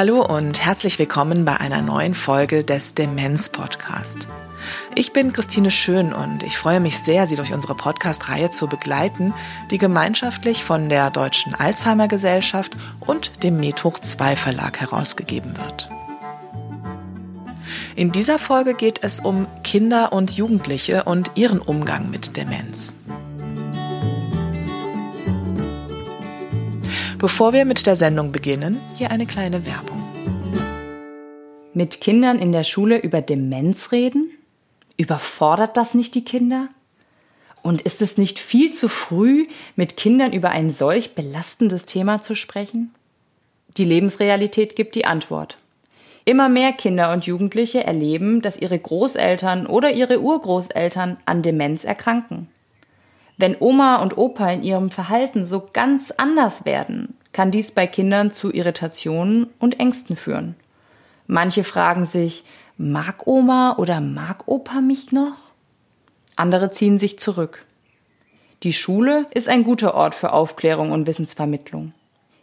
Hallo und herzlich willkommen bei einer neuen Folge des Demenz Podcast. Ich bin Christine Schön und ich freue mich sehr, Sie durch unsere Podcast-Reihe zu begleiten, die gemeinschaftlich von der Deutschen Alzheimer Gesellschaft und dem Methoch 2 Verlag herausgegeben wird. In dieser Folge geht es um Kinder und Jugendliche und ihren Umgang mit Demenz. Bevor wir mit der Sendung beginnen, hier eine kleine Werbung. Mit Kindern in der Schule über Demenz reden? Überfordert das nicht die Kinder? Und ist es nicht viel zu früh, mit Kindern über ein solch belastendes Thema zu sprechen? Die Lebensrealität gibt die Antwort. Immer mehr Kinder und Jugendliche erleben, dass ihre Großeltern oder ihre Urgroßeltern an Demenz erkranken. Wenn Oma und Opa in ihrem Verhalten so ganz anders werden, kann dies bei Kindern zu Irritationen und Ängsten führen. Manche fragen sich, mag Oma oder mag Opa mich noch? Andere ziehen sich zurück. Die Schule ist ein guter Ort für Aufklärung und Wissensvermittlung.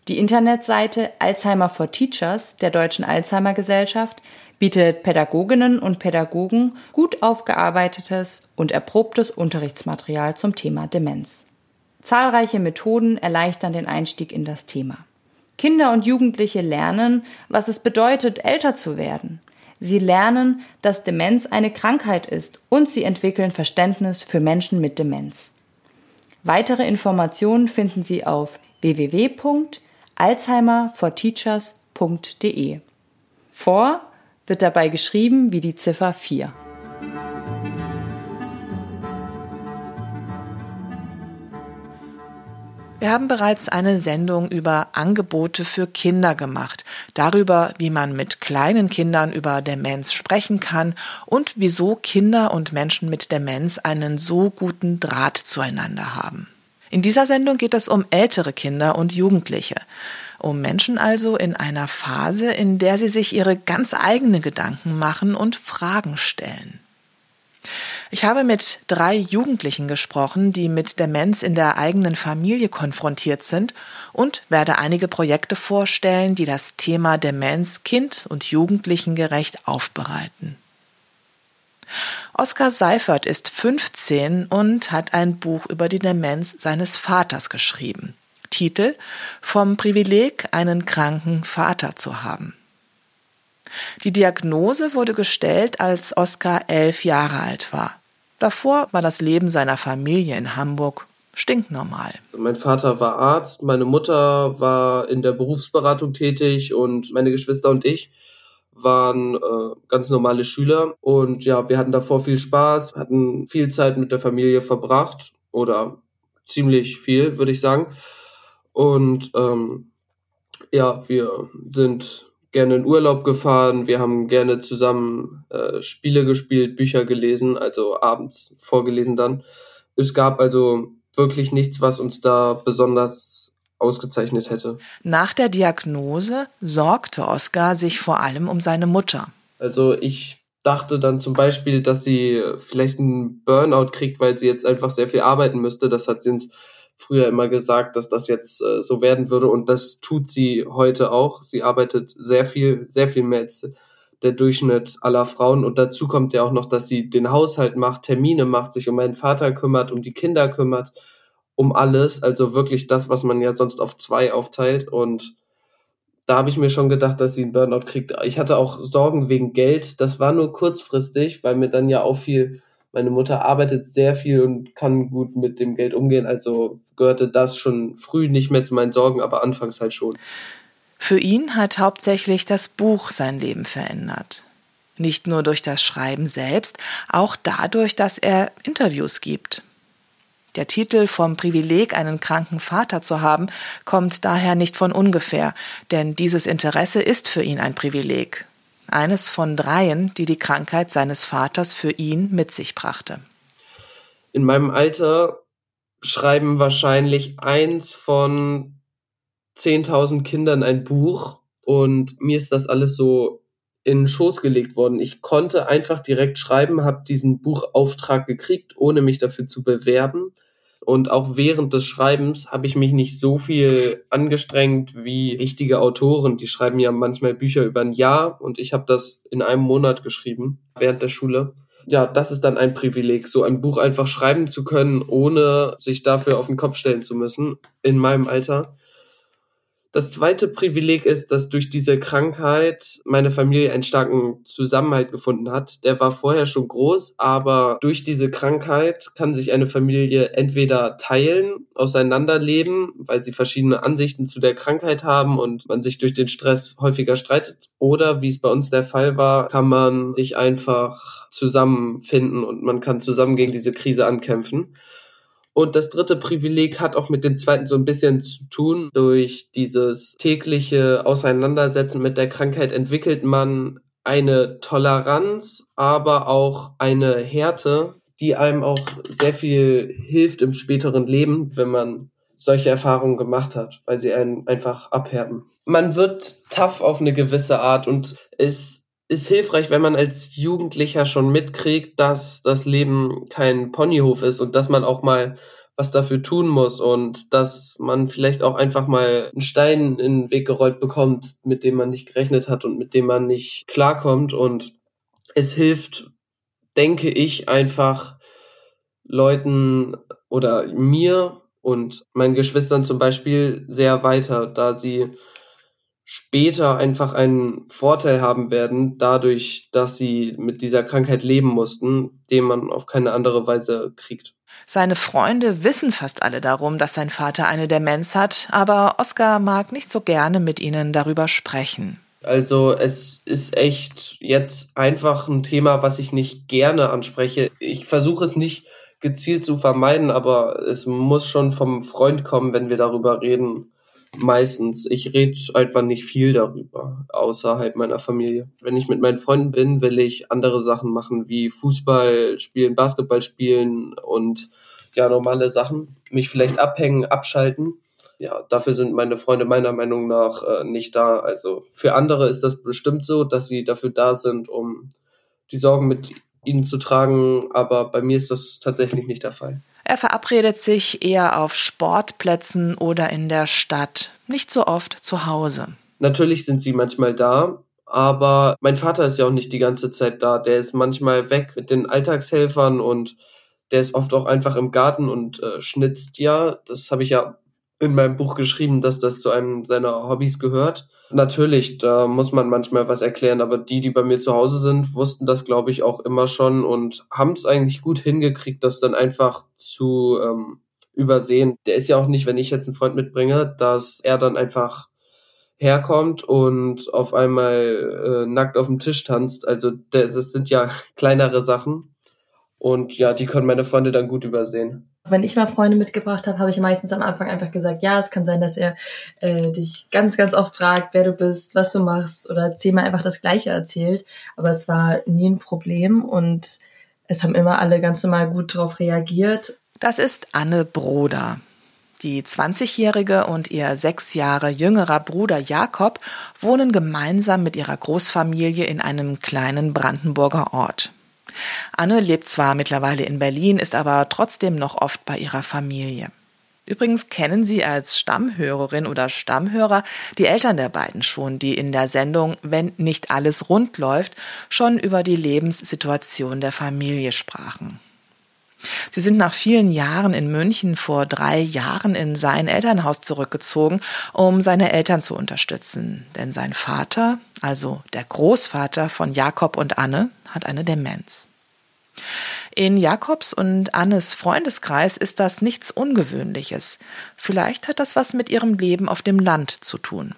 Die Internetseite Alzheimer for Teachers der Deutschen Alzheimer Gesellschaft bietet Pädagoginnen und Pädagogen gut aufgearbeitetes und erprobtes Unterrichtsmaterial zum Thema Demenz. Zahlreiche Methoden erleichtern den Einstieg in das Thema. Kinder und Jugendliche lernen, was es bedeutet, älter zu werden. Sie lernen, dass Demenz eine Krankheit ist und sie entwickeln Verständnis für Menschen mit Demenz. Weitere Informationen finden Sie auf www.alzheimerforteachers.de. Vor wird dabei geschrieben wie die Ziffer 4. Wir haben bereits eine Sendung über Angebote für Kinder gemacht, darüber, wie man mit kleinen Kindern über Demenz sprechen kann und wieso Kinder und Menschen mit Demenz einen so guten Draht zueinander haben. In dieser Sendung geht es um ältere Kinder und Jugendliche, um Menschen also in einer Phase, in der sie sich ihre ganz eigene Gedanken machen und Fragen stellen. Ich habe mit drei Jugendlichen gesprochen, die mit Demenz in der eigenen Familie konfrontiert sind und werde einige Projekte vorstellen, die das Thema Demenz kind- und jugendlichengerecht aufbereiten. Oskar Seifert ist 15 und hat ein Buch über die Demenz seines Vaters geschrieben. Titel Vom Privileg, einen kranken Vater zu haben. Die Diagnose wurde gestellt, als Oskar elf Jahre alt war. Davor war das Leben seiner Familie in Hamburg stinknormal. Mein Vater war Arzt, meine Mutter war in der Berufsberatung tätig und meine Geschwister und ich waren äh, ganz normale Schüler und ja, wir hatten davor viel Spaß, hatten viel Zeit mit der Familie verbracht oder ziemlich viel, würde ich sagen. Und ähm, ja, wir sind gerne in Urlaub gefahren, wir haben gerne zusammen äh, Spiele gespielt, Bücher gelesen, also abends vorgelesen dann. Es gab also wirklich nichts, was uns da besonders ausgezeichnet hätte. Nach der Diagnose sorgte Oskar sich vor allem um seine Mutter. Also ich dachte dann zum Beispiel, dass sie vielleicht einen Burnout kriegt, weil sie jetzt einfach sehr viel arbeiten müsste. Das hat sie uns früher immer gesagt, dass das jetzt äh, so werden würde und das tut sie heute auch. Sie arbeitet sehr viel, sehr viel mehr als der Durchschnitt aller Frauen und dazu kommt ja auch noch, dass sie den Haushalt macht, Termine macht, sich um meinen Vater kümmert, um die Kinder kümmert, um alles, also wirklich das, was man ja sonst auf zwei aufteilt und da habe ich mir schon gedacht, dass sie einen Burnout kriegt. Ich hatte auch Sorgen wegen Geld. Das war nur kurzfristig, weil mir dann ja auch viel meine Mutter arbeitet sehr viel und kann gut mit dem Geld umgehen, also gehörte das schon früh nicht mehr zu meinen Sorgen, aber anfangs halt schon. Für ihn hat hauptsächlich das Buch sein Leben verändert. Nicht nur durch das Schreiben selbst, auch dadurch, dass er Interviews gibt. Der Titel vom Privileg, einen kranken Vater zu haben, kommt daher nicht von ungefähr, denn dieses Interesse ist für ihn ein Privileg eines von dreien, die die Krankheit seines Vaters für ihn mit sich brachte. In meinem Alter schreiben wahrscheinlich eins von 10.000 Kindern ein Buch und mir ist das alles so in den Schoß gelegt worden. Ich konnte einfach direkt schreiben, habe diesen Buchauftrag gekriegt, ohne mich dafür zu bewerben. Und auch während des Schreibens habe ich mich nicht so viel angestrengt wie richtige Autoren. Die schreiben ja manchmal Bücher über ein Jahr und ich habe das in einem Monat geschrieben während der Schule. Ja, das ist dann ein Privileg, so ein Buch einfach schreiben zu können, ohne sich dafür auf den Kopf stellen zu müssen in meinem Alter. Das zweite Privileg ist, dass durch diese Krankheit meine Familie einen starken Zusammenhalt gefunden hat. Der war vorher schon groß, aber durch diese Krankheit kann sich eine Familie entweder teilen, auseinanderleben, weil sie verschiedene Ansichten zu der Krankheit haben und man sich durch den Stress häufiger streitet, oder wie es bei uns der Fall war, kann man sich einfach zusammenfinden und man kann zusammen gegen diese Krise ankämpfen. Und das dritte Privileg hat auch mit dem zweiten so ein bisschen zu tun. Durch dieses tägliche Auseinandersetzen mit der Krankheit entwickelt man eine Toleranz, aber auch eine Härte, die einem auch sehr viel hilft im späteren Leben, wenn man solche Erfahrungen gemacht hat, weil sie einen einfach abhärten. Man wird tough auf eine gewisse Art und es ist hilfreich, wenn man als Jugendlicher schon mitkriegt, dass das Leben kein Ponyhof ist und dass man auch mal was dafür tun muss und dass man vielleicht auch einfach mal einen Stein in den Weg gerollt bekommt, mit dem man nicht gerechnet hat und mit dem man nicht klarkommt. Und es hilft, denke ich, einfach Leuten oder mir und meinen Geschwistern zum Beispiel sehr weiter, da sie später einfach einen Vorteil haben werden, dadurch, dass sie mit dieser Krankheit leben mussten, den man auf keine andere Weise kriegt. Seine Freunde wissen fast alle darum, dass sein Vater eine Demenz hat, aber Oskar mag nicht so gerne mit ihnen darüber sprechen. Also es ist echt jetzt einfach ein Thema, was ich nicht gerne anspreche. Ich versuche es nicht gezielt zu vermeiden, aber es muss schon vom Freund kommen, wenn wir darüber reden meistens. Ich rede einfach nicht viel darüber, außerhalb meiner Familie. Wenn ich mit meinen Freunden bin, will ich andere Sachen machen, wie Fußball spielen, Basketball spielen und ja, normale Sachen. Mich vielleicht abhängen, abschalten. Ja, dafür sind meine Freunde meiner Meinung nach äh, nicht da. Also für andere ist das bestimmt so, dass sie dafür da sind, um die Sorgen mit ihnen zu tragen, aber bei mir ist das tatsächlich nicht der Fall. Er verabredet sich eher auf Sportplätzen oder in der Stadt, nicht so oft zu Hause. Natürlich sind sie manchmal da, aber mein Vater ist ja auch nicht die ganze Zeit da. Der ist manchmal weg mit den Alltagshelfern und der ist oft auch einfach im Garten und äh, schnitzt ja. Das habe ich ja in meinem Buch geschrieben, dass das zu einem seiner Hobbys gehört. Natürlich, da muss man manchmal was erklären, aber die, die bei mir zu Hause sind, wussten das, glaube ich, auch immer schon und haben es eigentlich gut hingekriegt, das dann einfach zu ähm, übersehen. Der ist ja auch nicht, wenn ich jetzt einen Freund mitbringe, dass er dann einfach herkommt und auf einmal äh, nackt auf dem Tisch tanzt. Also das sind ja kleinere Sachen. Und ja, die können meine Freunde dann gut übersehen. Wenn ich mal Freunde mitgebracht habe, habe ich meistens am Anfang einfach gesagt, ja, es kann sein, dass er äh, dich ganz, ganz oft fragt, wer du bist, was du machst oder zehnmal einfach das Gleiche erzählt. Aber es war nie ein Problem und es haben immer alle ganz normal gut darauf reagiert. Das ist Anne Broder. Die 20-jährige und ihr sechs Jahre jüngerer Bruder Jakob wohnen gemeinsam mit ihrer Großfamilie in einem kleinen Brandenburger Ort. Anne lebt zwar mittlerweile in Berlin, ist aber trotzdem noch oft bei ihrer Familie. Übrigens kennen Sie als Stammhörerin oder Stammhörer die Eltern der beiden schon, die in der Sendung Wenn nicht alles rund läuft, schon über die Lebenssituation der Familie sprachen. Sie sind nach vielen Jahren in München vor drei Jahren in sein Elternhaus zurückgezogen, um seine Eltern zu unterstützen. Denn sein Vater, also der Großvater von Jakob und Anne, hat eine Demenz. In Jakobs und Annes Freundeskreis ist das nichts Ungewöhnliches. Vielleicht hat das was mit ihrem Leben auf dem Land zu tun.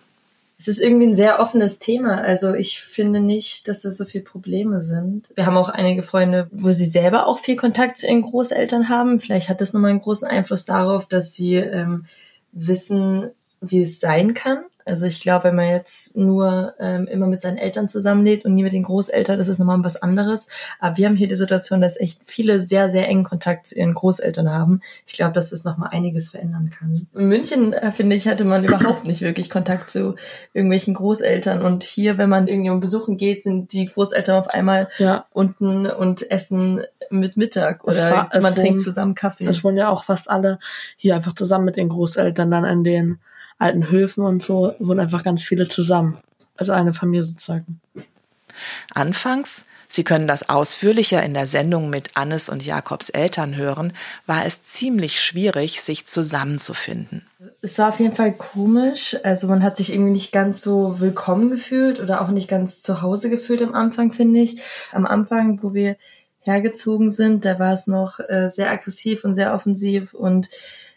Es ist irgendwie ein sehr offenes Thema. Also ich finde nicht, dass da so viele Probleme sind. Wir haben auch einige Freunde, wo sie selber auch viel Kontakt zu ihren Großeltern haben. Vielleicht hat das nochmal einen großen Einfluss darauf, dass sie ähm, wissen, wie es sein kann. Also ich glaube, wenn man jetzt nur ähm, immer mit seinen Eltern zusammenlebt und nie mit den Großeltern, das ist nochmal was anderes. Aber wir haben hier die Situation, dass echt viele sehr, sehr engen Kontakt zu ihren Großeltern haben. Ich glaube, dass das nochmal einiges verändern kann. In München, äh, finde ich, hatte man überhaupt nicht wirklich Kontakt zu irgendwelchen Großeltern. Und hier, wenn man irgendjemanden besuchen geht, sind die Großeltern auf einmal ja. unten und essen mit Mittag oder war, man trinkt wohnen, zusammen Kaffee. Es wohnen ja auch fast alle hier einfach zusammen mit den Großeltern dann an den alten Höfen und so wohnen einfach ganz viele zusammen. Also eine Familie sozusagen. Anfangs, Sie können das ausführlicher in der Sendung mit Annes und Jakobs Eltern hören, war es ziemlich schwierig, sich zusammenzufinden. Es war auf jeden Fall komisch. Also man hat sich irgendwie nicht ganz so willkommen gefühlt oder auch nicht ganz zu Hause gefühlt am Anfang, finde ich. Am Anfang, wo wir hergezogen sind, da war es noch äh, sehr aggressiv und sehr offensiv und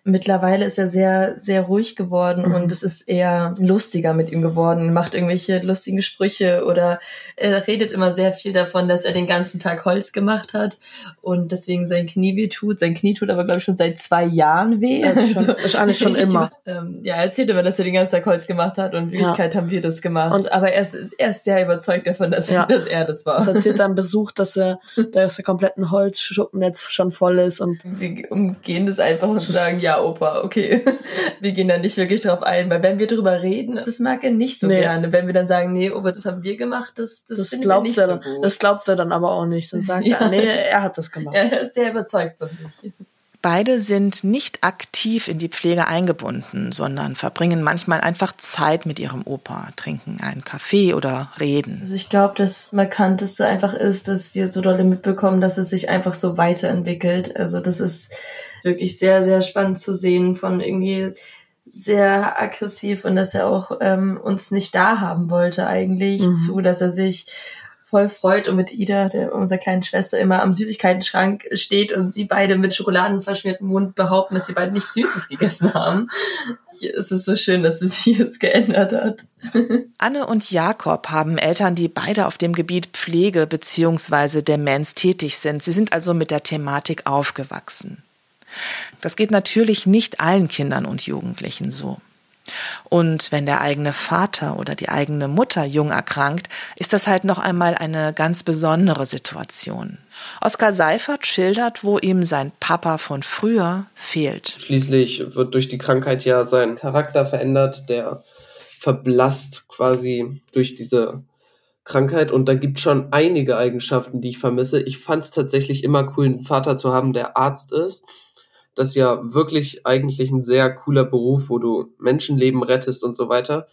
Mittlerweile ist er sehr, sehr ruhig geworden mhm. und es ist eher lustiger mit ihm geworden, macht irgendwelche lustigen Sprüche oder er redet immer sehr viel davon, dass er den ganzen Tag Holz gemacht hat und deswegen sein Knie weh tut. Sein Knie tut aber, glaube ich, schon seit zwei Jahren weh. Schon, also, ist eigentlich schon immer. ähm, ja, er erzählt immer, dass er den ganzen Tag Holz gemacht hat und in Wirklichkeit ja. haben wir das gemacht. Und, aber er ist, er ist sehr überzeugt davon, dass, ja. er, dass er das war. Er erzählt dann Besuch, dass er, dass der kompletten Holzschuppen jetzt schon voll ist und wir umgehen das einfach und sagen, ja, Opa, okay. Wir gehen da nicht wirklich drauf ein, weil wenn wir drüber reden, das mag er nicht so nee. gerne. Wenn wir dann sagen, nee, Opa, das haben wir gemacht, das, das, das glaubt er nicht er so gut. Das glaubt er dann aber auch nicht. Dann sagt ja. er, nee, er hat das gemacht. Ja, er ist sehr überzeugt von sich. Beide sind nicht aktiv in die Pflege eingebunden, sondern verbringen manchmal einfach Zeit mit ihrem Opa, trinken einen Kaffee oder reden. Also ich glaube, das Markanteste einfach ist, dass wir so dolle mitbekommen, dass es sich einfach so weiterentwickelt. Also das ist wirklich sehr, sehr spannend zu sehen von irgendwie sehr aggressiv und dass er auch ähm, uns nicht da haben wollte eigentlich mhm. zu, dass er sich voll freut und mit Ida, der, unserer kleinen Schwester, immer am Süßigkeitenschrank steht und sie beide mit schokoladenverschmiertem Mund behaupten, dass sie beide nichts Süßes gegessen haben. Es ist so schön, dass es sich jetzt geändert hat. Anne und Jakob haben Eltern, die beide auf dem Gebiet Pflege bzw. Demenz tätig sind. Sie sind also mit der Thematik aufgewachsen. Das geht natürlich nicht allen Kindern und Jugendlichen so. Und wenn der eigene Vater oder die eigene Mutter jung erkrankt, ist das halt noch einmal eine ganz besondere Situation. Oskar Seifert schildert, wo ihm sein Papa von früher fehlt. Schließlich wird durch die Krankheit ja sein Charakter verändert, der verblasst quasi durch diese Krankheit und da gibt schon einige Eigenschaften, die ich vermisse. Ich fand es tatsächlich immer cool, einen Vater zu haben, der Arzt ist das ist ja wirklich eigentlich ein sehr cooler Beruf, wo du Menschenleben rettest und so weiter.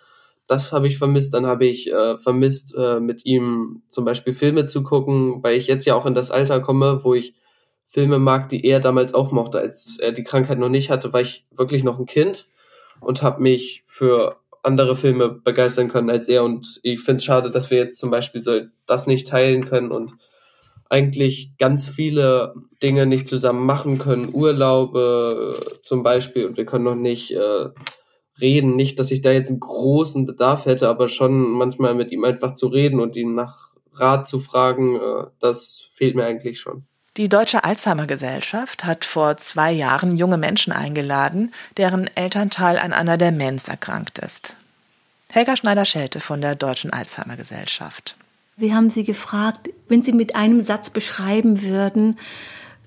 Das habe ich vermisst. Dann habe ich äh, vermisst, äh, mit ihm zum Beispiel Filme zu gucken, weil ich jetzt ja auch in das Alter komme, wo ich Filme mag, die er damals auch mochte. Als er die Krankheit noch nicht hatte, war ich wirklich noch ein Kind und habe mich für andere Filme begeistern können als er. Und ich finde es schade, dass wir jetzt zum Beispiel so das nicht teilen können und eigentlich ganz viele Dinge nicht zusammen machen können. Urlaube äh, zum Beispiel und wir können noch nicht äh, reden. Nicht, dass ich da jetzt einen großen Bedarf hätte, aber schon manchmal mit ihm einfach zu reden und ihn nach Rat zu fragen, äh, das fehlt mir eigentlich schon. Die Deutsche Alzheimer Gesellschaft hat vor zwei Jahren junge Menschen eingeladen, deren Elternteil an einer Demenz erkrankt ist. Helga Schneider-Schelte von der Deutschen Alzheimer Gesellschaft. Wir haben sie gefragt, wenn sie mit einem Satz beschreiben würden,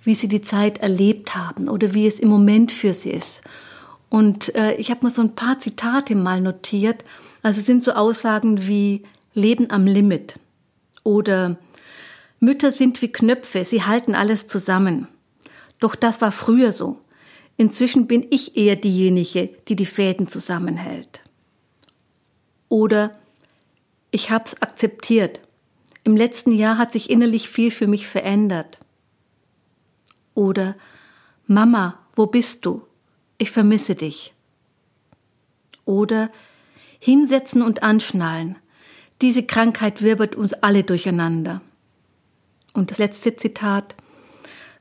wie sie die Zeit erlebt haben oder wie es im Moment für sie ist. Und äh, ich habe mir so ein paar Zitate mal notiert. Also sind so Aussagen wie Leben am Limit oder Mütter sind wie Knöpfe, sie halten alles zusammen. Doch das war früher so. Inzwischen bin ich eher diejenige, die die Fäden zusammenhält. Oder ich hab's akzeptiert. Im letzten Jahr hat sich innerlich viel für mich verändert. Oder Mama, wo bist du? Ich vermisse dich. Oder hinsetzen und anschnallen. Diese Krankheit wirbelt uns alle durcheinander. Und das letzte Zitat.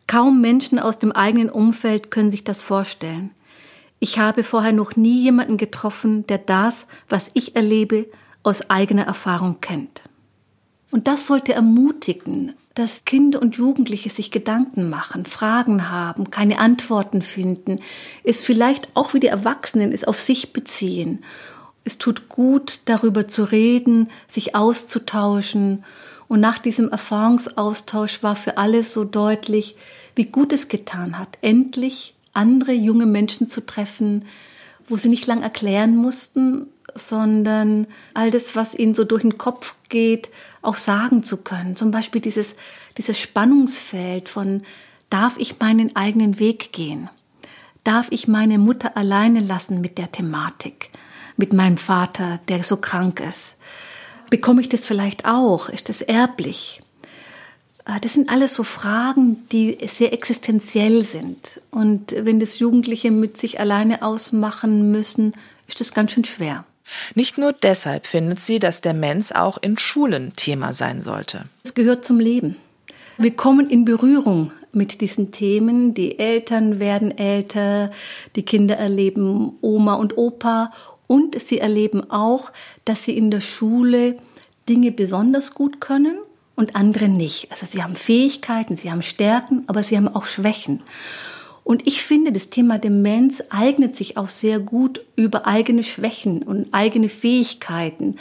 Kaum Menschen aus dem eigenen Umfeld können sich das vorstellen. Ich habe vorher noch nie jemanden getroffen, der das, was ich erlebe, aus eigener Erfahrung kennt. Und das sollte ermutigen, dass Kinder und Jugendliche sich Gedanken machen, Fragen haben, keine Antworten finden, es vielleicht auch wie die Erwachsenen es auf sich beziehen Es tut gut, darüber zu reden, sich auszutauschen. Und nach diesem Erfahrungsaustausch war für alle so deutlich, wie gut es getan hat, endlich andere junge Menschen zu treffen, wo sie nicht lang erklären mussten, sondern all das, was ihnen so durch den Kopf geht, auch sagen zu können. Zum Beispiel dieses, dieses Spannungsfeld von, darf ich meinen eigenen Weg gehen? Darf ich meine Mutter alleine lassen mit der Thematik? Mit meinem Vater, der so krank ist? Bekomme ich das vielleicht auch? Ist das erblich? Ah, das sind alles so Fragen, die sehr existenziell sind. Und wenn das Jugendliche mit sich alleine ausmachen müssen, ist das ganz schön schwer. Nicht nur deshalb findet sie, dass Demenz auch in Schulen Thema sein sollte. Es gehört zum Leben. Wir kommen in Berührung mit diesen Themen. Die Eltern werden älter, die Kinder erleben Oma und Opa und sie erleben auch, dass sie in der Schule Dinge besonders gut können und andere nicht. Also sie haben Fähigkeiten, sie haben Stärken, aber sie haben auch Schwächen. Und ich finde, das Thema Demenz eignet sich auch sehr gut, über eigene Schwächen und eigene Fähigkeiten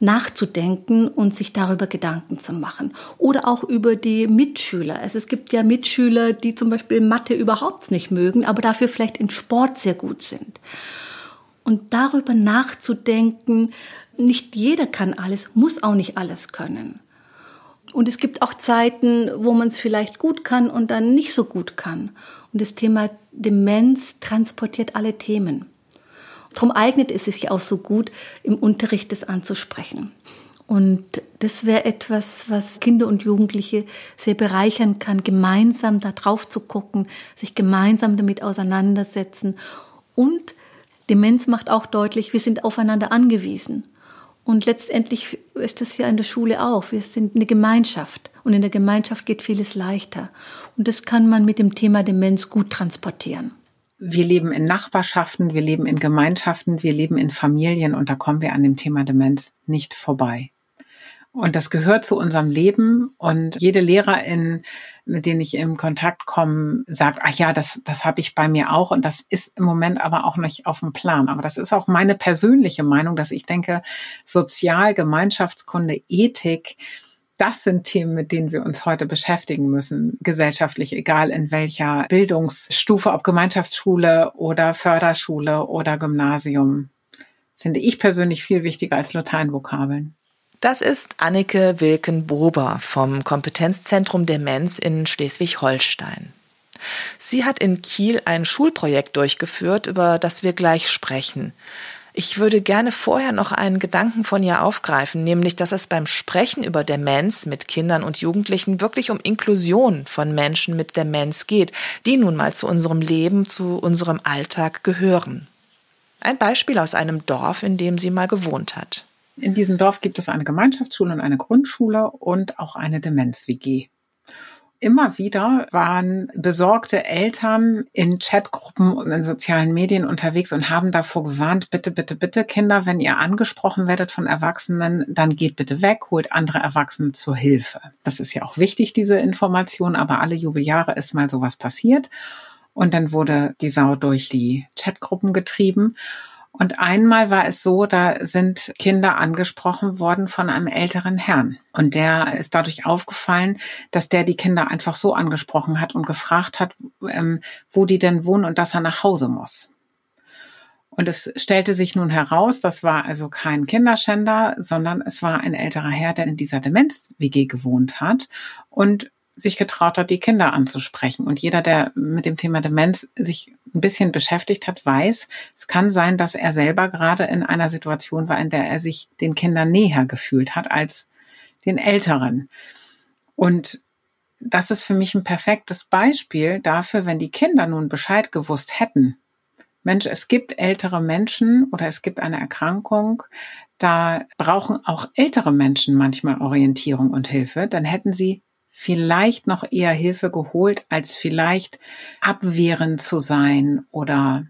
nachzudenken und sich darüber Gedanken zu machen. Oder auch über die Mitschüler. Also es gibt ja Mitschüler, die zum Beispiel Mathe überhaupt nicht mögen, aber dafür vielleicht in Sport sehr gut sind. Und darüber nachzudenken, nicht jeder kann alles, muss auch nicht alles können. Und es gibt auch Zeiten, wo man es vielleicht gut kann und dann nicht so gut kann. Und das Thema Demenz transportiert alle Themen. Darum eignet es sich auch so gut, im Unterricht das anzusprechen. Und das wäre etwas, was Kinder und Jugendliche sehr bereichern kann, gemeinsam da drauf zu gucken, sich gemeinsam damit auseinandersetzen. Und Demenz macht auch deutlich, wir sind aufeinander angewiesen. Und letztendlich ist das ja in der Schule auch. Wir sind eine Gemeinschaft und in der Gemeinschaft geht vieles leichter. Und das kann man mit dem Thema Demenz gut transportieren. Wir leben in Nachbarschaften, wir leben in Gemeinschaften, wir leben in Familien und da kommen wir an dem Thema Demenz nicht vorbei. Und das gehört zu unserem Leben. Und jede Lehrerin, mit denen ich in Kontakt komme, sagt, ach ja, das, das habe ich bei mir auch. Und das ist im Moment aber auch nicht auf dem Plan. Aber das ist auch meine persönliche Meinung, dass ich denke, Sozial, Gemeinschaftskunde, Ethik, das sind Themen, mit denen wir uns heute beschäftigen müssen, gesellschaftlich, egal in welcher Bildungsstufe, ob Gemeinschaftsschule oder Förderschule oder Gymnasium. Finde ich persönlich viel wichtiger als Lateinvokabeln. Das ist Annike Wilken-Bober vom Kompetenzzentrum Demenz in Schleswig-Holstein. Sie hat in Kiel ein Schulprojekt durchgeführt, über das wir gleich sprechen. Ich würde gerne vorher noch einen Gedanken von ihr aufgreifen, nämlich, dass es beim Sprechen über Demenz mit Kindern und Jugendlichen wirklich um Inklusion von Menschen mit Demenz geht, die nun mal zu unserem Leben, zu unserem Alltag gehören. Ein Beispiel aus einem Dorf, in dem sie mal gewohnt hat. In diesem Dorf gibt es eine Gemeinschaftsschule und eine Grundschule und auch eine Demenz-WG. Immer wieder waren besorgte Eltern in Chatgruppen und in sozialen Medien unterwegs und haben davor gewarnt, bitte, bitte, bitte, Kinder, wenn ihr angesprochen werdet von Erwachsenen, dann geht bitte weg, holt andere Erwachsene zur Hilfe. Das ist ja auch wichtig, diese Information, aber alle Jubeljahre ist mal sowas passiert. Und dann wurde die Sau durch die Chatgruppen getrieben. Und einmal war es so, da sind Kinder angesprochen worden von einem älteren Herrn. Und der ist dadurch aufgefallen, dass der die Kinder einfach so angesprochen hat und gefragt hat, ähm, wo die denn wohnen und dass er nach Hause muss. Und es stellte sich nun heraus, das war also kein Kinderschänder, sondern es war ein älterer Herr, der in dieser Demenz-WG gewohnt hat. Und sich getraut hat, die Kinder anzusprechen. Und jeder, der mit dem Thema Demenz sich ein bisschen beschäftigt hat, weiß, es kann sein, dass er selber gerade in einer Situation war, in der er sich den Kindern näher gefühlt hat als den Älteren. Und das ist für mich ein perfektes Beispiel dafür, wenn die Kinder nun Bescheid gewusst hätten. Mensch, es gibt ältere Menschen oder es gibt eine Erkrankung, da brauchen auch ältere Menschen manchmal Orientierung und Hilfe, dann hätten sie vielleicht noch eher Hilfe geholt, als vielleicht abwehrend zu sein oder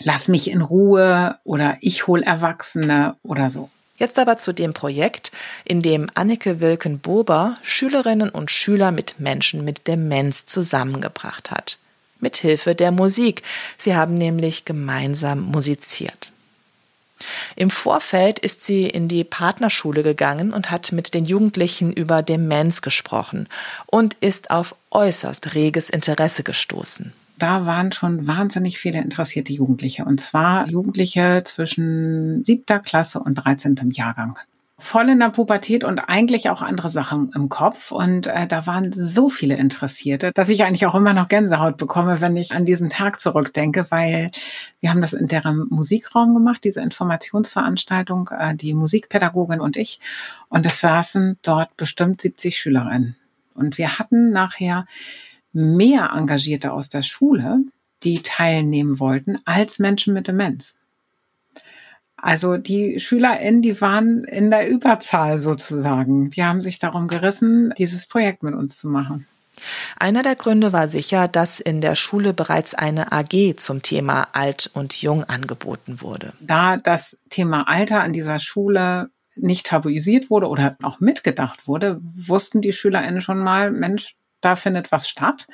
lass mich in Ruhe oder ich hol Erwachsene oder so. Jetzt aber zu dem Projekt, in dem Annike Wilken-Bober Schülerinnen und Schüler mit Menschen mit Demenz zusammengebracht hat. Mit Hilfe der Musik. Sie haben nämlich gemeinsam musiziert. Im Vorfeld ist sie in die Partnerschule gegangen und hat mit den Jugendlichen über Demenz gesprochen und ist auf äußerst reges Interesse gestoßen da waren schon wahnsinnig viele interessierte Jugendliche. Und zwar Jugendliche zwischen siebter Klasse und 13. Jahrgang. Voll in der Pubertät und eigentlich auch andere Sachen im Kopf. Und äh, da waren so viele Interessierte, dass ich eigentlich auch immer noch Gänsehaut bekomme, wenn ich an diesen Tag zurückdenke, weil wir haben das in deren Musikraum gemacht, diese Informationsveranstaltung, äh, die Musikpädagogin und ich. Und es saßen dort bestimmt 70 Schülerinnen. Und wir hatten nachher mehr Engagierte aus der Schule, die teilnehmen wollten, als Menschen mit Demenz. Also die SchülerInnen, die waren in der Überzahl sozusagen. Die haben sich darum gerissen, dieses Projekt mit uns zu machen. Einer der Gründe war sicher, dass in der Schule bereits eine AG zum Thema Alt und Jung angeboten wurde. Da das Thema Alter an dieser Schule nicht tabuisiert wurde oder auch mitgedacht wurde, wussten die SchülerInnen schon mal, Mensch, da findet was statt.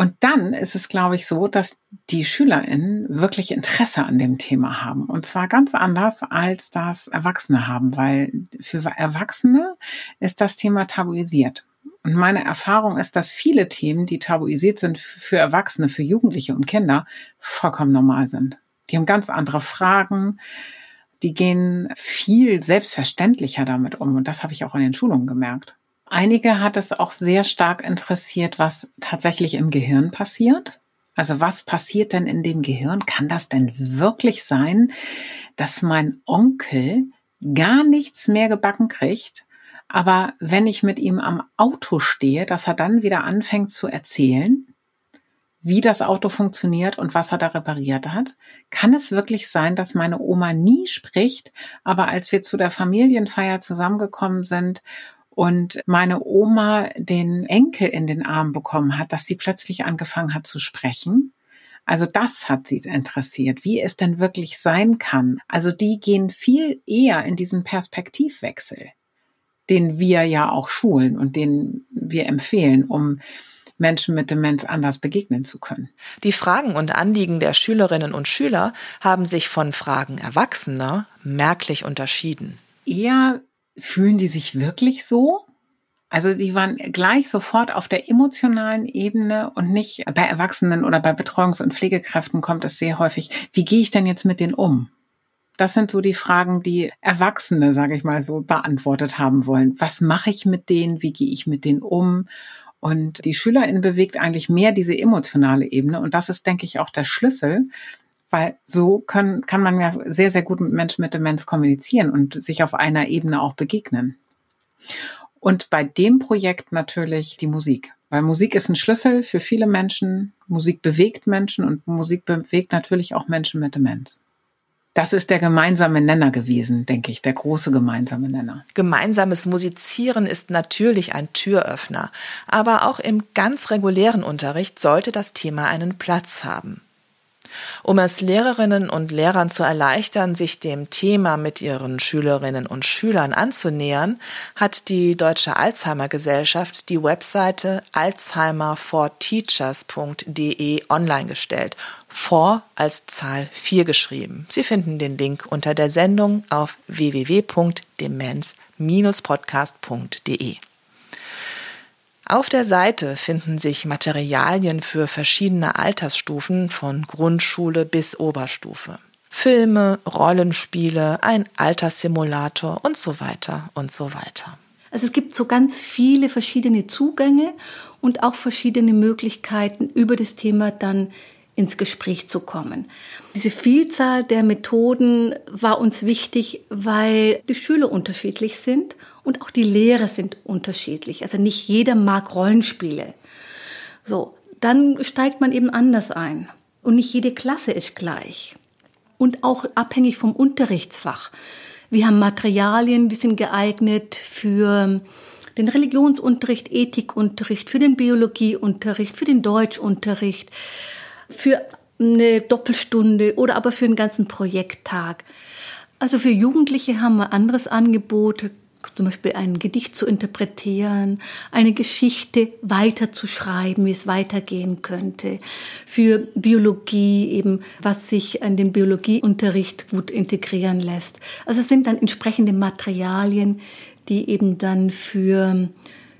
Und dann ist es, glaube ich, so, dass die SchülerInnen wirklich Interesse an dem Thema haben. Und zwar ganz anders, als das Erwachsene haben, weil für Erwachsene ist das Thema tabuisiert. Und meine Erfahrung ist, dass viele Themen, die tabuisiert sind für Erwachsene, für Jugendliche und Kinder, vollkommen normal sind. Die haben ganz andere Fragen. Die gehen viel selbstverständlicher damit um. Und das habe ich auch in den Schulungen gemerkt. Einige hat es auch sehr stark interessiert, was tatsächlich im Gehirn passiert. Also was passiert denn in dem Gehirn? Kann das denn wirklich sein, dass mein Onkel gar nichts mehr gebacken kriegt, aber wenn ich mit ihm am Auto stehe, dass er dann wieder anfängt zu erzählen, wie das Auto funktioniert und was er da repariert hat? Kann es wirklich sein, dass meine Oma nie spricht, aber als wir zu der Familienfeier zusammengekommen sind und meine Oma den Enkel in den Arm bekommen hat, dass sie plötzlich angefangen hat zu sprechen. Also das hat sie interessiert, wie es denn wirklich sein kann. Also die gehen viel eher in diesen Perspektivwechsel, den wir ja auch schulen und den wir empfehlen, um Menschen mit Demenz anders begegnen zu können. Die Fragen und Anliegen der Schülerinnen und Schüler haben sich von Fragen Erwachsener merklich unterschieden. Eher fühlen die sich wirklich so? Also die waren gleich sofort auf der emotionalen Ebene und nicht bei Erwachsenen oder bei Betreuungs- und Pflegekräften kommt es sehr häufig. Wie gehe ich denn jetzt mit denen um? Das sind so die Fragen, die Erwachsene, sage ich mal so, beantwortet haben wollen. Was mache ich mit denen? Wie gehe ich mit denen um? Und die Schülerin bewegt eigentlich mehr diese emotionale Ebene. Und das ist, denke ich, auch der Schlüssel, weil so können, kann man ja sehr, sehr gut mit Menschen mit Demenz kommunizieren und sich auf einer Ebene auch begegnen. Und bei dem Projekt natürlich die Musik. Weil Musik ist ein Schlüssel für viele Menschen. Musik bewegt Menschen und Musik bewegt natürlich auch Menschen mit Demenz. Das ist der gemeinsame Nenner gewesen, denke ich, der große gemeinsame Nenner. Gemeinsames Musizieren ist natürlich ein Türöffner, aber auch im ganz regulären Unterricht sollte das Thema einen Platz haben. Um es Lehrerinnen und Lehrern zu erleichtern, sich dem Thema mit ihren Schülerinnen und Schülern anzunähern, hat die Deutsche Alzheimer Gesellschaft die Webseite alzheimerforteachers.de online gestellt. For als Zahl 4 geschrieben. Sie finden den Link unter der Sendung auf www.demenz-podcast.de. Auf der Seite finden sich Materialien für verschiedene Altersstufen von Grundschule bis Oberstufe. Filme, Rollenspiele, ein Alterssimulator und so weiter und so weiter. Also es gibt so ganz viele verschiedene Zugänge und auch verschiedene Möglichkeiten, über das Thema dann ins Gespräch zu kommen. Diese Vielzahl der Methoden war uns wichtig, weil die Schüler unterschiedlich sind und auch die Lehrer sind unterschiedlich. Also nicht jeder mag Rollenspiele. So, dann steigt man eben anders ein. Und nicht jede Klasse ist gleich. Und auch abhängig vom Unterrichtsfach. Wir haben Materialien, die sind geeignet für den Religionsunterricht, Ethikunterricht, für den Biologieunterricht, für den Deutschunterricht, für eine Doppelstunde oder aber für einen ganzen Projekttag. Also für Jugendliche haben wir anderes Angebot, zum Beispiel ein Gedicht zu interpretieren, eine Geschichte weiterzuschreiben, wie es weitergehen könnte. Für Biologie eben, was sich an den Biologieunterricht gut integrieren lässt. Also es sind dann entsprechende Materialien, die eben dann für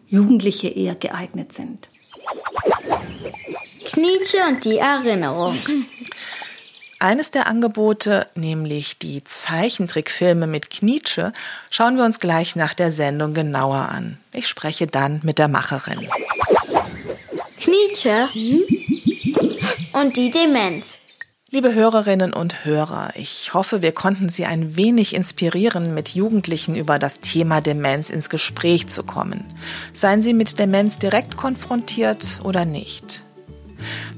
Jugendliche eher geeignet sind. Knietsche und die Erinnerung. Eines der Angebote, nämlich die Zeichentrickfilme mit Knietsche, schauen wir uns gleich nach der Sendung genauer an. Ich spreche dann mit der Macherin. Knietsche und die Demenz. Liebe Hörerinnen und Hörer, ich hoffe, wir konnten Sie ein wenig inspirieren, mit Jugendlichen über das Thema Demenz ins Gespräch zu kommen. Seien Sie mit Demenz direkt konfrontiert oder nicht.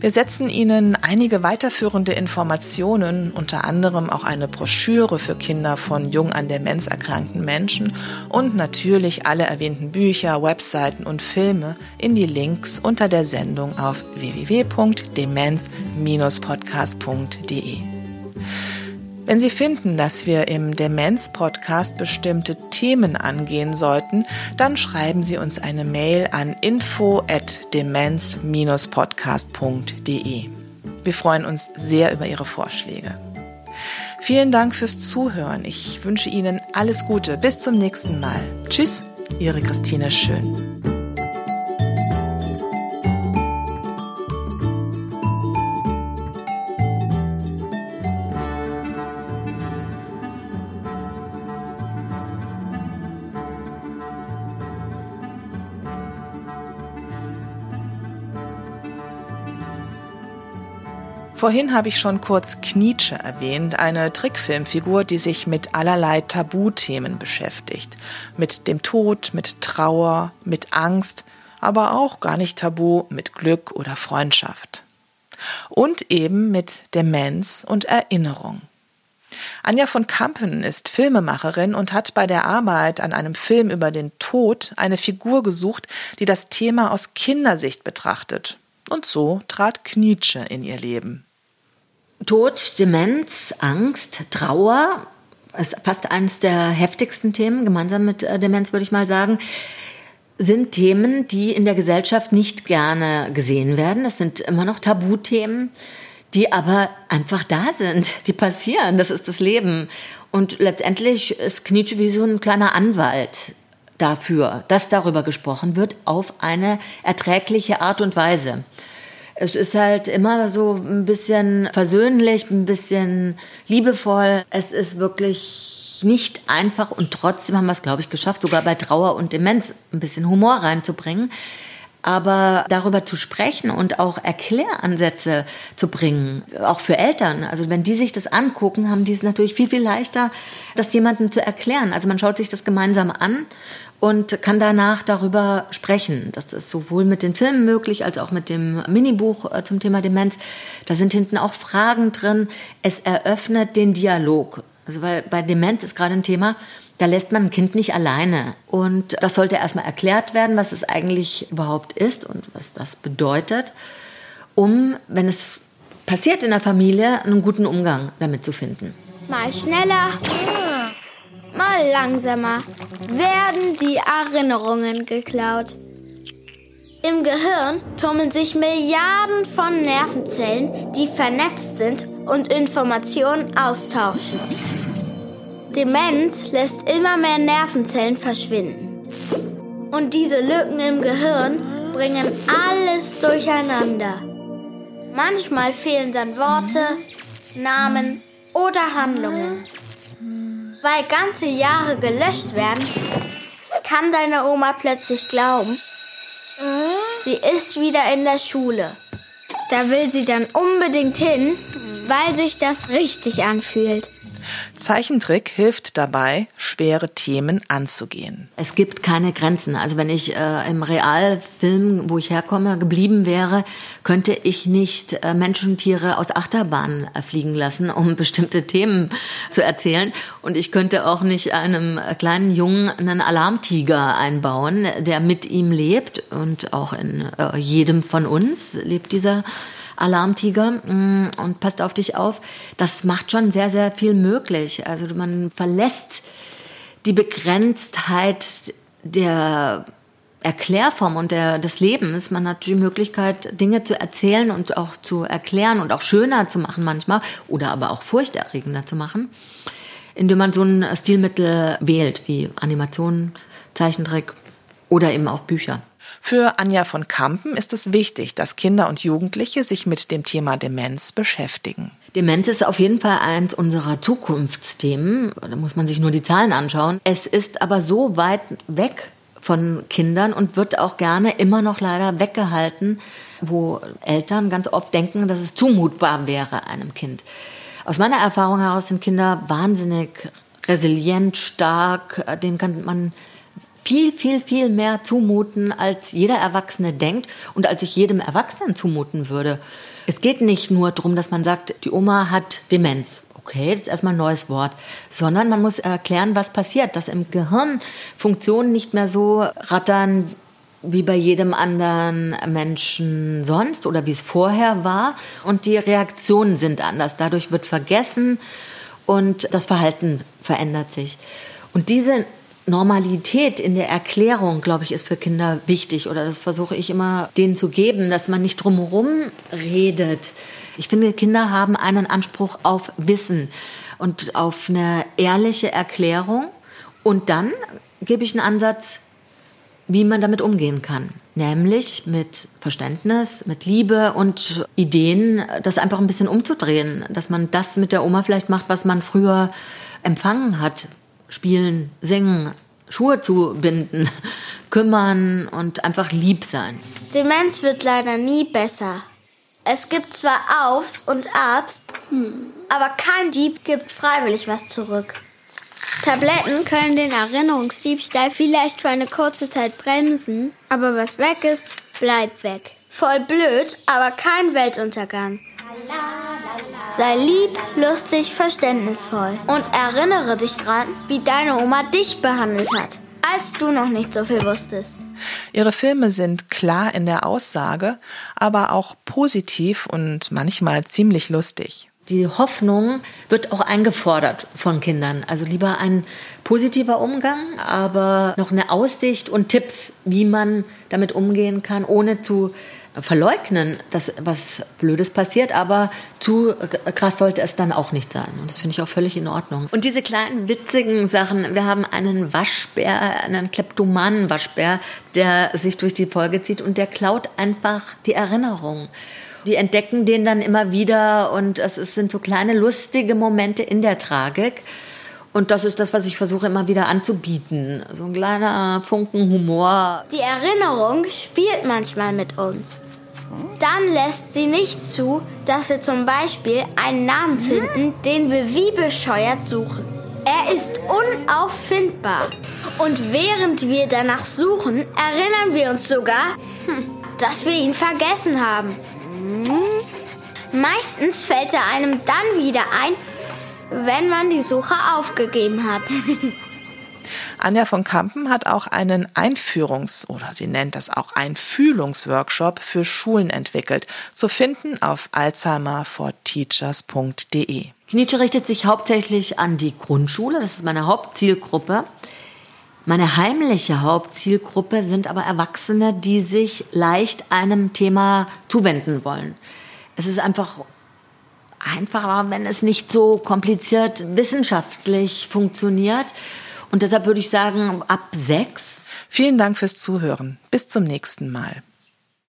Wir setzen Ihnen einige weiterführende Informationen, unter anderem auch eine Broschüre für Kinder von jung an Demenz erkrankten Menschen und natürlich alle erwähnten Bücher, Webseiten und Filme in die Links unter der Sendung auf www.demenz-podcast.de. Wenn Sie finden, dass wir im Demenz-Podcast bestimmte Themen angehen sollten, dann schreiben Sie uns eine Mail an info@demenz-podcast.de. Wir freuen uns sehr über Ihre Vorschläge. Vielen Dank fürs Zuhören. Ich wünsche Ihnen alles Gute. Bis zum nächsten Mal. Tschüss, Ihre Christine Schön. Vorhin habe ich schon kurz Knietsche erwähnt, eine Trickfilmfigur, die sich mit allerlei Tabuthemen beschäftigt. Mit dem Tod, mit Trauer, mit Angst, aber auch gar nicht tabu mit Glück oder Freundschaft. Und eben mit Demenz und Erinnerung. Anja von Kampen ist Filmemacherin und hat bei der Arbeit an einem Film über den Tod eine Figur gesucht, die das Thema aus Kindersicht betrachtet. Und so trat Knietsche in ihr Leben. Tod, Demenz, Angst, Trauer ist fast eines der heftigsten Themen, gemeinsam mit äh, Demenz würde ich mal sagen, sind Themen, die in der Gesellschaft nicht gerne gesehen werden. Das sind immer noch Tabuthemen, die aber einfach da sind, die passieren. Das ist das Leben. Und letztendlich ist Knietsche wie so ein kleiner Anwalt dafür, dass darüber gesprochen wird auf eine erträgliche Art und Weise. Es ist halt immer so ein bisschen versöhnlich, ein bisschen liebevoll. Es ist wirklich nicht einfach und trotzdem haben wir es, glaube ich, geschafft, sogar bei Trauer und Demenz ein bisschen Humor reinzubringen. Aber darüber zu sprechen und auch Erkläransätze zu bringen, auch für Eltern. Also wenn die sich das angucken, haben die es natürlich viel, viel leichter, das jemandem zu erklären. Also man schaut sich das gemeinsam an und kann danach darüber sprechen. Das ist sowohl mit den Filmen möglich als auch mit dem Minibuch äh, zum Thema Demenz. Da sind hinten auch Fragen drin. Es eröffnet den Dialog. Also weil bei Demenz ist gerade ein Thema, da lässt man ein Kind nicht alleine. Und das sollte erstmal erklärt werden, was es eigentlich überhaupt ist und was das bedeutet, um, wenn es passiert in der Familie, einen guten Umgang damit zu finden. Mal schneller mal langsamer, werden die Erinnerungen geklaut. Im Gehirn tummeln sich Milliarden von Nervenzellen, die vernetzt sind und Informationen austauschen. Demenz lässt immer mehr Nervenzellen verschwinden. Und diese Lücken im Gehirn bringen alles durcheinander. Manchmal fehlen dann Worte, Namen oder Handlungen weil ganze Jahre gelöscht werden, kann deine Oma plötzlich glauben, sie ist wieder in der Schule. Da will sie dann unbedingt hin, weil sich das richtig anfühlt. Zeichentrick hilft dabei, schwere Themen anzugehen. Es gibt keine Grenzen. Also wenn ich äh, im Realfilm, wo ich herkomme, geblieben wäre, könnte ich nicht äh, Menschen, aus Achterbahnen äh, fliegen lassen, um bestimmte Themen zu erzählen. Und ich könnte auch nicht einem kleinen Jungen einen Alarmtiger einbauen, der mit ihm lebt. Und auch in äh, jedem von uns lebt dieser Alarmtiger mm, und passt auf dich auf. Das macht schon sehr, sehr viel möglich. Also man verlässt die Begrenztheit der Erklärform und der, des Lebens. Man hat die Möglichkeit, Dinge zu erzählen und auch zu erklären und auch schöner zu machen manchmal oder aber auch furchterregender zu machen, indem man so ein Stilmittel wählt, wie Animation, Zeichentrick oder eben auch Bücher. Für Anja von Kampen ist es wichtig, dass Kinder und Jugendliche sich mit dem Thema Demenz beschäftigen. Demenz ist auf jeden Fall eins unserer Zukunftsthemen. Da muss man sich nur die Zahlen anschauen. Es ist aber so weit weg von Kindern und wird auch gerne immer noch leider weggehalten, wo Eltern ganz oft denken, dass es zumutbar wäre einem Kind. Aus meiner Erfahrung heraus sind Kinder wahnsinnig resilient, stark, denen kann man viel, viel, viel mehr zumuten, als jeder Erwachsene denkt und als ich jedem Erwachsenen zumuten würde. Es geht nicht nur darum, dass man sagt, die Oma hat Demenz. Okay, das ist erstmal ein neues Wort. Sondern man muss erklären, was passiert, dass im Gehirn Funktionen nicht mehr so rattern wie bei jedem anderen Menschen sonst oder wie es vorher war. Und die Reaktionen sind anders. Dadurch wird vergessen und das Verhalten verändert sich. Und diese Normalität in der Erklärung, glaube ich, ist für Kinder wichtig oder das versuche ich immer denen zu geben, dass man nicht drumherum redet. Ich finde, Kinder haben einen Anspruch auf Wissen und auf eine ehrliche Erklärung und dann gebe ich einen Ansatz, wie man damit umgehen kann. Nämlich mit Verständnis, mit Liebe und Ideen, das einfach ein bisschen umzudrehen, dass man das mit der Oma vielleicht macht, was man früher empfangen hat, spielen, singen, Schuhe zu binden, kümmern und einfach lieb sein. Demenz wird leider nie besser. Es gibt zwar Aufs und Abs, aber kein Dieb gibt freiwillig was zurück. Tabletten können den Erinnerungsdiebstahl vielleicht für eine kurze Zeit bremsen, aber was weg ist, bleibt weg. Voll blöd, aber kein Weltuntergang. Sei lieb, lustig, verständnisvoll und erinnere dich dran, wie deine Oma dich behandelt hat, als du noch nicht so viel wusstest. Ihre Filme sind klar in der Aussage, aber auch positiv und manchmal ziemlich lustig. Die Hoffnung wird auch eingefordert von Kindern. Also lieber ein positiver Umgang, aber noch eine Aussicht und Tipps, wie man damit umgehen kann, ohne zu verleugnen, dass was Blödes passiert, aber zu krass sollte es dann auch nicht sein. Und das finde ich auch völlig in Ordnung. Und diese kleinen witzigen Sachen, wir haben einen Waschbär, einen kleptomanen Waschbär, der sich durch die Folge zieht und der klaut einfach die Erinnerung. Die entdecken den dann immer wieder und es sind so kleine lustige Momente in der Tragik. Und das ist das, was ich versuche immer wieder anzubieten. So ein kleiner Funken Humor. Die Erinnerung spielt manchmal mit uns. Dann lässt sie nicht zu, dass wir zum Beispiel einen Namen finden, den wir wie bescheuert suchen. Er ist unauffindbar. Und während wir danach suchen, erinnern wir uns sogar, hm, dass wir ihn vergessen haben. Meistens fällt er einem dann wieder ein, wenn man die Suche aufgegeben hat. Anja von Kampen hat auch einen Einführungs- oder sie nennt das auch Einfühlungsworkshop für Schulen entwickelt, zu finden auf alzheimerforteachers.de. Knietsche richtet sich hauptsächlich an die Grundschule, das ist meine Hauptzielgruppe. Meine heimliche Hauptzielgruppe sind aber Erwachsene, die sich leicht einem Thema zuwenden wollen. Es ist einfach einfacher, wenn es nicht so kompliziert wissenschaftlich funktioniert. Und deshalb würde ich sagen, ab sechs. Vielen Dank fürs Zuhören. Bis zum nächsten Mal.